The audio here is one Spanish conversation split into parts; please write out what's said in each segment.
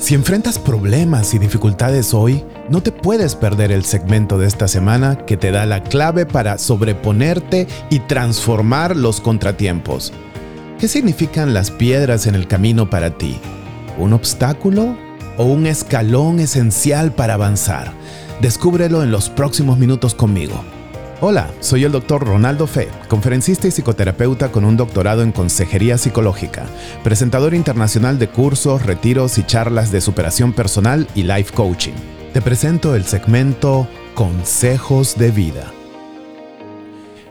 Si enfrentas problemas y dificultades hoy, no te puedes perder el segmento de esta semana que te da la clave para sobreponerte y transformar los contratiempos. ¿Qué significan las piedras en el camino para ti? ¿Un obstáculo o un escalón esencial para avanzar? Descúbrelo en los próximos minutos conmigo. Hola, soy el doctor Ronaldo Fe, conferencista y psicoterapeuta con un doctorado en consejería psicológica, presentador internacional de cursos, retiros y charlas de superación personal y life coaching. Te presento el segmento Consejos de Vida.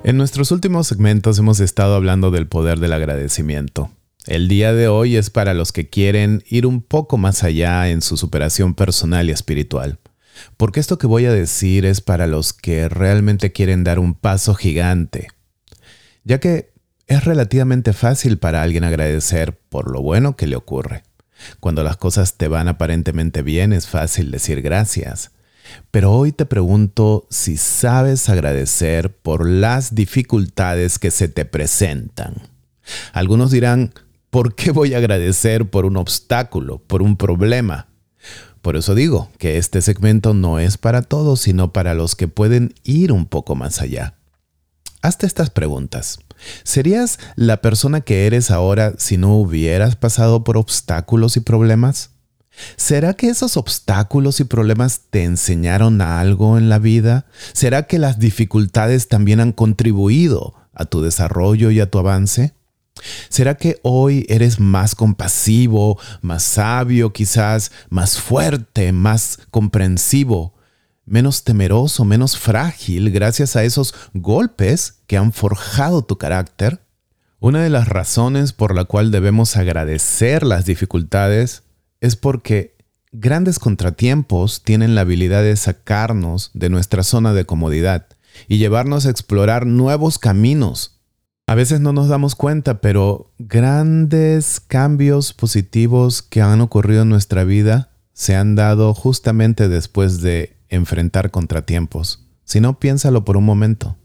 En nuestros últimos segmentos hemos estado hablando del poder del agradecimiento. El día de hoy es para los que quieren ir un poco más allá en su superación personal y espiritual. Porque esto que voy a decir es para los que realmente quieren dar un paso gigante. Ya que es relativamente fácil para alguien agradecer por lo bueno que le ocurre. Cuando las cosas te van aparentemente bien es fácil decir gracias. Pero hoy te pregunto si sabes agradecer por las dificultades que se te presentan. Algunos dirán, ¿por qué voy a agradecer por un obstáculo, por un problema? Por eso digo que este segmento no es para todos, sino para los que pueden ir un poco más allá. Hazte estas preguntas. ¿Serías la persona que eres ahora si no hubieras pasado por obstáculos y problemas? ¿Será que esos obstáculos y problemas te enseñaron algo en la vida? ¿Será que las dificultades también han contribuido a tu desarrollo y a tu avance? ¿Será que hoy eres más compasivo, más sabio quizás, más fuerte, más comprensivo, menos temeroso, menos frágil gracias a esos golpes que han forjado tu carácter? Una de las razones por la cual debemos agradecer las dificultades es porque grandes contratiempos tienen la habilidad de sacarnos de nuestra zona de comodidad y llevarnos a explorar nuevos caminos a veces no nos damos cuenta, pero grandes cambios positivos que han ocurrido en nuestra vida se han dado justamente después de enfrentar contratiempos. Si no, piénsalo por un momento.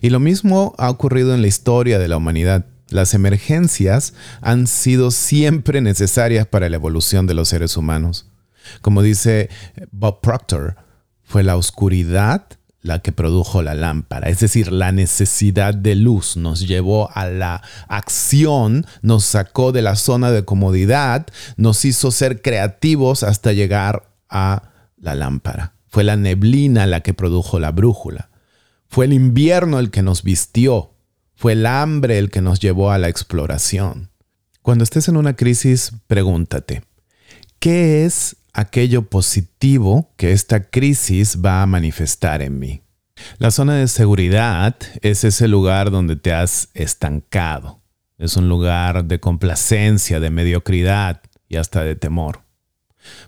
Y lo mismo ha ocurrido en la historia de la humanidad. Las emergencias han sido siempre necesarias para la evolución de los seres humanos. Como dice Bob Proctor, fue la oscuridad la que produjo la lámpara. Es decir, la necesidad de luz nos llevó a la acción, nos sacó de la zona de comodidad, nos hizo ser creativos hasta llegar a la lámpara. Fue la neblina la que produjo la brújula. Fue el invierno el que nos vistió. Fue el hambre el que nos llevó a la exploración. Cuando estés en una crisis, pregúntate, ¿qué es aquello positivo que esta crisis va a manifestar en mí. La zona de seguridad es ese lugar donde te has estancado. Es un lugar de complacencia, de mediocridad y hasta de temor.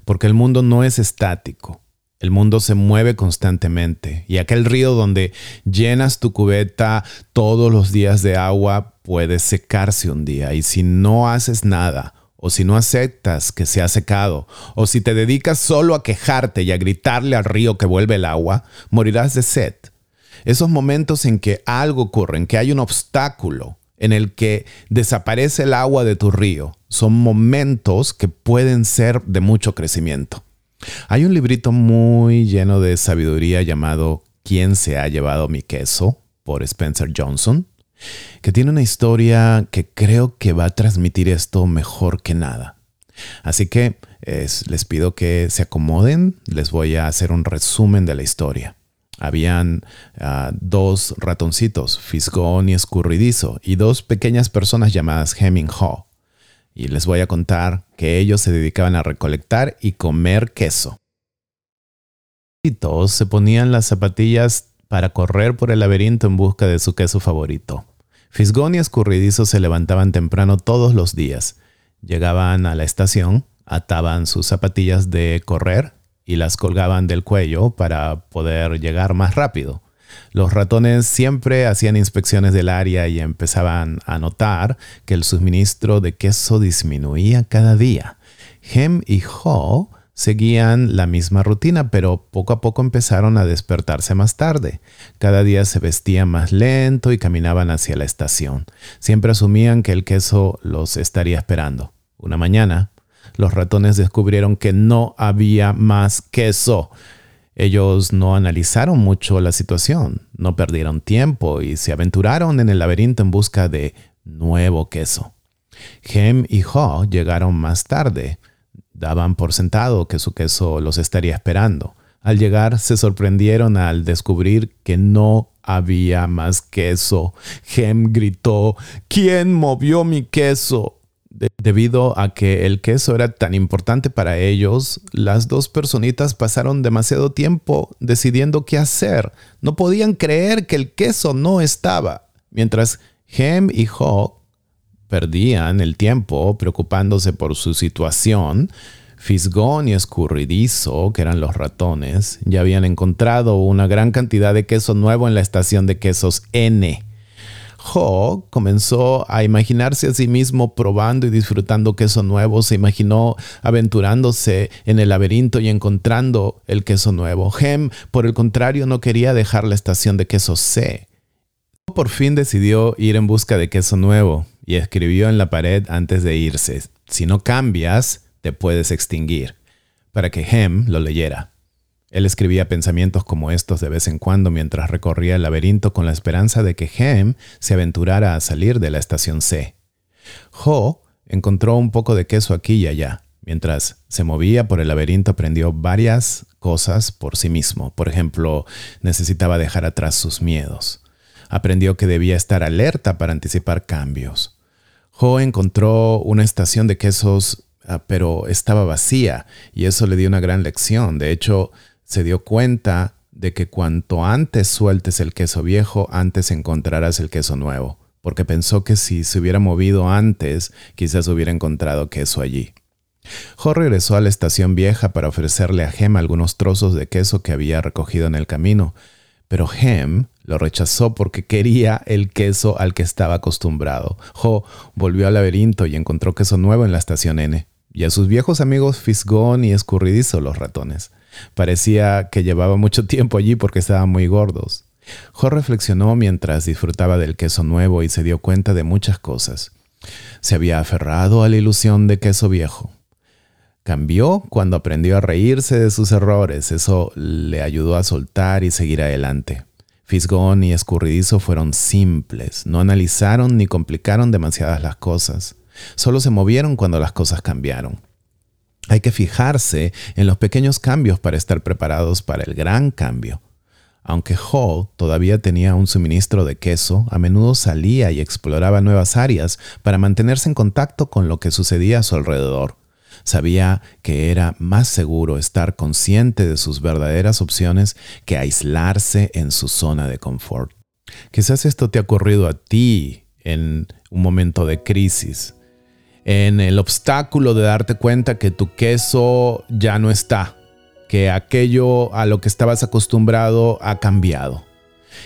Porque el mundo no es estático. El mundo se mueve constantemente y aquel río donde llenas tu cubeta todos los días de agua puede secarse un día y si no haces nada o si no aceptas que se ha secado, o si te dedicas solo a quejarte y a gritarle al río que vuelve el agua, morirás de sed. Esos momentos en que algo ocurre, en que hay un obstáculo, en el que desaparece el agua de tu río, son momentos que pueden ser de mucho crecimiento. Hay un librito muy lleno de sabiduría llamado ¿Quién se ha llevado mi queso? por Spencer Johnson que tiene una historia que creo que va a transmitir esto mejor que nada. Así que les pido que se acomoden, les voy a hacer un resumen de la historia. Habían ah, dos ratoncitos, Fisgón y Escurridizo, y dos pequeñas personas llamadas Hemming Haw. Y les voy a contar que ellos se dedicaban a recolectar y comer queso. Y todos se ponían las zapatillas para correr por el laberinto en busca de su queso favorito. Fisgón y Escurridizo se levantaban temprano todos los días. Llegaban a la estación, ataban sus zapatillas de correr y las colgaban del cuello para poder llegar más rápido. Los ratones siempre hacían inspecciones del área y empezaban a notar que el suministro de queso disminuía cada día. Hem y Ho seguían la misma rutina, pero poco a poco empezaron a despertarse más tarde. Cada día se vestían más lento y caminaban hacia la estación. Siempre asumían que el queso los estaría esperando. Una mañana, los ratones descubrieron que no había más queso. Ellos no analizaron mucho la situación, no perdieron tiempo y se aventuraron en el laberinto en busca de nuevo queso. Hem y Ho llegaron más tarde. Daban por sentado que su queso los estaría esperando. Al llegar se sorprendieron al descubrir que no había más queso. Hem gritó, ¿quién movió mi queso? debido a que el queso era tan importante para ellos, las dos personitas pasaron demasiado tiempo decidiendo qué hacer. No podían creer que el queso no estaba. Mientras Hem y Ho perdían el tiempo preocupándose por su situación, Fisgón y Escurridizo, que eran los ratones, ya habían encontrado una gran cantidad de queso nuevo en la estación de quesos N. Ho comenzó a imaginarse a sí mismo probando y disfrutando queso nuevo, se imaginó aventurándose en el laberinto y encontrando el queso nuevo. Hem, por el contrario, no quería dejar la estación de queso C. Por fin decidió ir en busca de queso nuevo y escribió en la pared antes de irse, si no cambias, te puedes extinguir, para que Hem lo leyera. Él escribía pensamientos como estos de vez en cuando mientras recorría el laberinto con la esperanza de que Hem se aventurara a salir de la estación C. Ho encontró un poco de queso aquí y allá. Mientras se movía por el laberinto aprendió varias cosas por sí mismo. Por ejemplo, necesitaba dejar atrás sus miedos. Aprendió que debía estar alerta para anticipar cambios. Ho encontró una estación de quesos Ah, pero estaba vacía y eso le dio una gran lección. De hecho, se dio cuenta de que cuanto antes sueltes el queso viejo, antes encontrarás el queso nuevo, porque pensó que si se hubiera movido antes, quizás hubiera encontrado queso allí. Jo regresó a la estación vieja para ofrecerle a Gem algunos trozos de queso que había recogido en el camino, pero Hem lo rechazó porque quería el queso al que estaba acostumbrado. Jo volvió al laberinto y encontró queso nuevo en la estación N y a sus viejos amigos Fisgón y Escurridizo los ratones. Parecía que llevaba mucho tiempo allí porque estaban muy gordos. Jo reflexionó mientras disfrutaba del queso nuevo y se dio cuenta de muchas cosas. Se había aferrado a la ilusión de queso viejo. Cambió cuando aprendió a reírse de sus errores. Eso le ayudó a soltar y seguir adelante. Fisgón y Escurridizo fueron simples, no analizaron ni complicaron demasiadas las cosas. Solo se movieron cuando las cosas cambiaron. Hay que fijarse en los pequeños cambios para estar preparados para el gran cambio. Aunque Hall todavía tenía un suministro de queso, a menudo salía y exploraba nuevas áreas para mantenerse en contacto con lo que sucedía a su alrededor. Sabía que era más seguro estar consciente de sus verdaderas opciones que aislarse en su zona de confort. Quizás esto te ha ocurrido a ti en un momento de crisis en el obstáculo de darte cuenta que tu queso ya no está, que aquello a lo que estabas acostumbrado ha cambiado.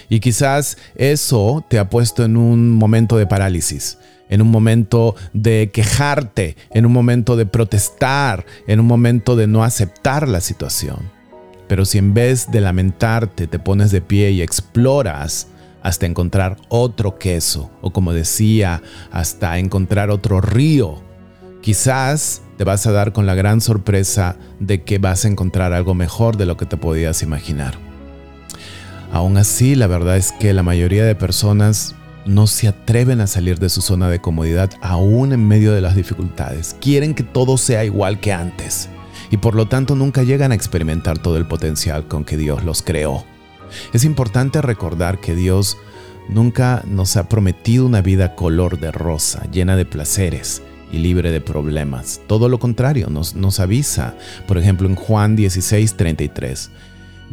Y quizás eso te ha puesto en un momento de parálisis, en un momento de quejarte, en un momento de protestar, en un momento de no aceptar la situación. Pero si en vez de lamentarte te pones de pie y exploras, hasta encontrar otro queso o como decía, hasta encontrar otro río. Quizás te vas a dar con la gran sorpresa de que vas a encontrar algo mejor de lo que te podías imaginar. Aún así, la verdad es que la mayoría de personas no se atreven a salir de su zona de comodidad aún en medio de las dificultades. Quieren que todo sea igual que antes y por lo tanto nunca llegan a experimentar todo el potencial con que Dios los creó. Es importante recordar que Dios nunca nos ha prometido una vida color de rosa, llena de placeres y libre de problemas. Todo lo contrario, nos, nos avisa, por ejemplo, en Juan 16, 33.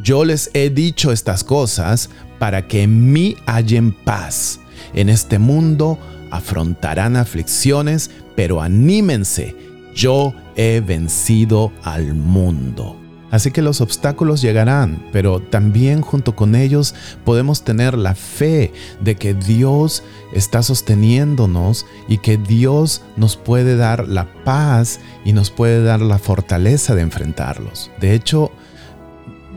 Yo les he dicho estas cosas para que en mí hallen paz. En este mundo afrontarán aflicciones, pero anímense, yo he vencido al mundo. Así que los obstáculos llegarán, pero también junto con ellos podemos tener la fe de que Dios está sosteniéndonos y que Dios nos puede dar la paz y nos puede dar la fortaleza de enfrentarlos. De hecho,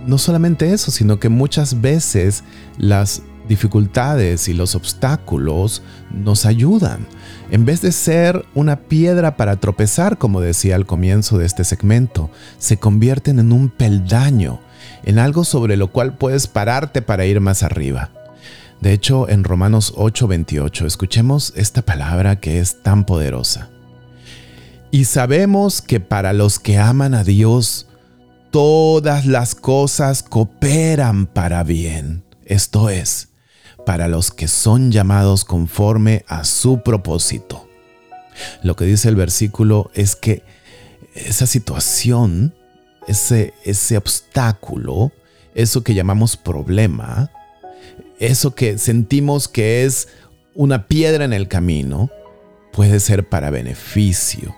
no solamente eso, sino que muchas veces las dificultades y los obstáculos nos ayudan. En vez de ser una piedra para tropezar, como decía al comienzo de este segmento, se convierten en un peldaño, en algo sobre lo cual puedes pararte para ir más arriba. De hecho, en Romanos 8:28 escuchemos esta palabra que es tan poderosa. Y sabemos que para los que aman a Dios, todas las cosas cooperan para bien. Esto es, para los que son llamados conforme a su propósito. Lo que dice el versículo es que esa situación, ese, ese obstáculo, eso que llamamos problema, eso que sentimos que es una piedra en el camino, puede ser para beneficio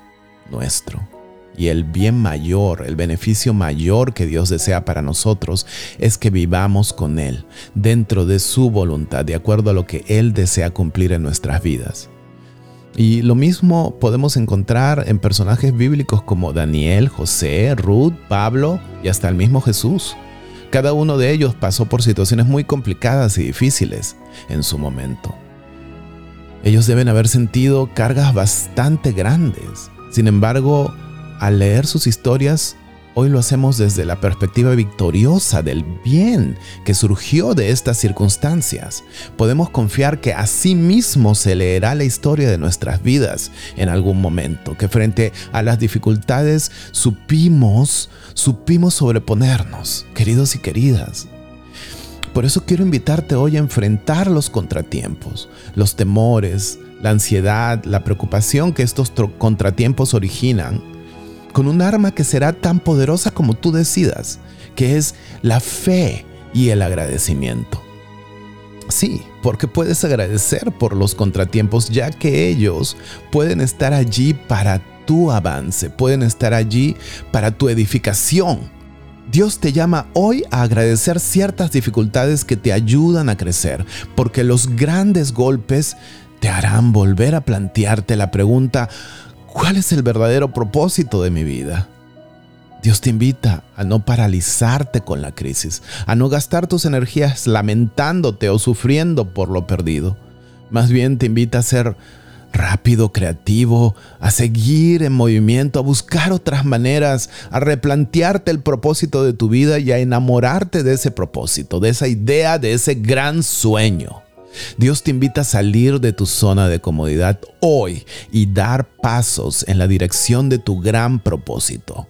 nuestro. Y el bien mayor, el beneficio mayor que Dios desea para nosotros es que vivamos con Él, dentro de su voluntad, de acuerdo a lo que Él desea cumplir en nuestras vidas. Y lo mismo podemos encontrar en personajes bíblicos como Daniel, José, Ruth, Pablo y hasta el mismo Jesús. Cada uno de ellos pasó por situaciones muy complicadas y difíciles en su momento. Ellos deben haber sentido cargas bastante grandes. Sin embargo, al leer sus historias, hoy lo hacemos desde la perspectiva victoriosa del bien que surgió de estas circunstancias. Podemos confiar que así mismo se leerá la historia de nuestras vidas en algún momento, que frente a las dificultades supimos, supimos sobreponernos, queridos y queridas. Por eso quiero invitarte hoy a enfrentar los contratiempos, los temores, la ansiedad, la preocupación que estos contratiempos originan con un arma que será tan poderosa como tú decidas, que es la fe y el agradecimiento. Sí, porque puedes agradecer por los contratiempos ya que ellos pueden estar allí para tu avance, pueden estar allí para tu edificación. Dios te llama hoy a agradecer ciertas dificultades que te ayudan a crecer, porque los grandes golpes te harán volver a plantearte la pregunta, ¿Cuál es el verdadero propósito de mi vida? Dios te invita a no paralizarte con la crisis, a no gastar tus energías lamentándote o sufriendo por lo perdido. Más bien te invita a ser rápido, creativo, a seguir en movimiento, a buscar otras maneras, a replantearte el propósito de tu vida y a enamorarte de ese propósito, de esa idea, de ese gran sueño. Dios te invita a salir de tu zona de comodidad hoy y dar pasos en la dirección de tu gran propósito.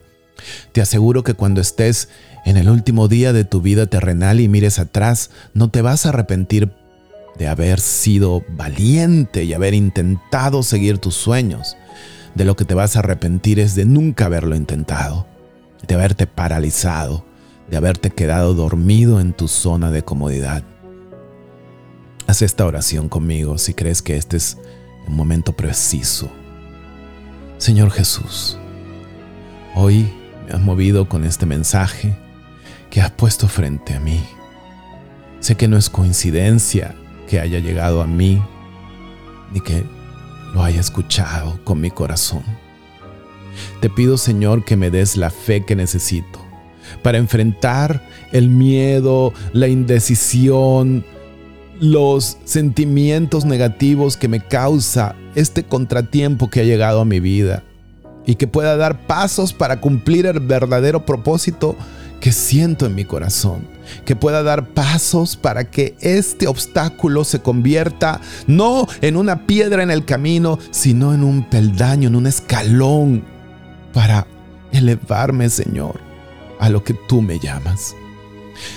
Te aseguro que cuando estés en el último día de tu vida terrenal y mires atrás, no te vas a arrepentir de haber sido valiente y haber intentado seguir tus sueños. De lo que te vas a arrepentir es de nunca haberlo intentado, de haberte paralizado, de haberte quedado dormido en tu zona de comodidad. Haz esta oración conmigo si crees que este es un momento preciso. Señor Jesús, hoy me has movido con este mensaje que has puesto frente a mí. Sé que no es coincidencia que haya llegado a mí, ni que lo haya escuchado con mi corazón. Te pido, Señor, que me des la fe que necesito para enfrentar el miedo, la indecisión, los sentimientos negativos que me causa este contratiempo que ha llegado a mi vida y que pueda dar pasos para cumplir el verdadero propósito que siento en mi corazón, que pueda dar pasos para que este obstáculo se convierta no en una piedra en el camino, sino en un peldaño, en un escalón para elevarme, Señor, a lo que tú me llamas.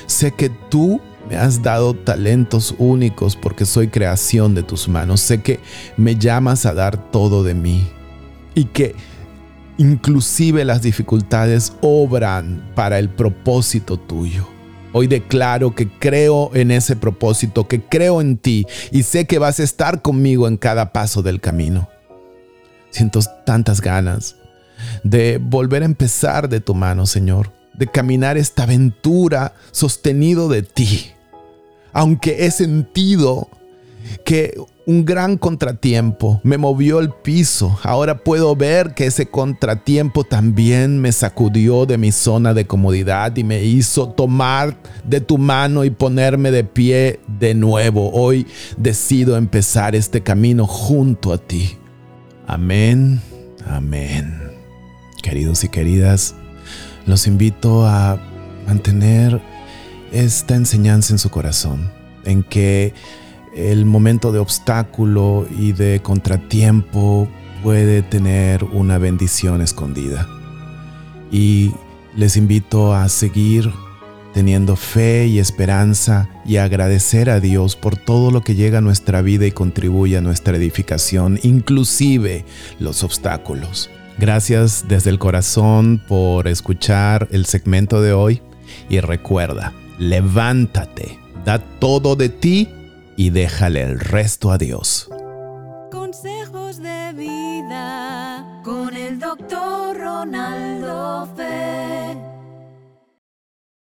Sé que tú me has dado talentos únicos porque soy creación de tus manos. Sé que me llamas a dar todo de mí y que inclusive las dificultades obran para el propósito tuyo. Hoy declaro que creo en ese propósito, que creo en ti y sé que vas a estar conmigo en cada paso del camino. Siento tantas ganas de volver a empezar de tu mano, Señor, de caminar esta aventura sostenido de ti aunque he sentido que un gran contratiempo me movió el piso. Ahora puedo ver que ese contratiempo también me sacudió de mi zona de comodidad y me hizo tomar de tu mano y ponerme de pie de nuevo. Hoy decido empezar este camino junto a ti. Amén, amén. Queridos y queridas, los invito a mantener esta enseñanza en su corazón, en que el momento de obstáculo y de contratiempo puede tener una bendición escondida. Y les invito a seguir teniendo fe y esperanza y agradecer a Dios por todo lo que llega a nuestra vida y contribuye a nuestra edificación, inclusive los obstáculos. Gracias desde el corazón por escuchar el segmento de hoy y recuerda, levántate, da todo de ti y déjale el resto a Dios.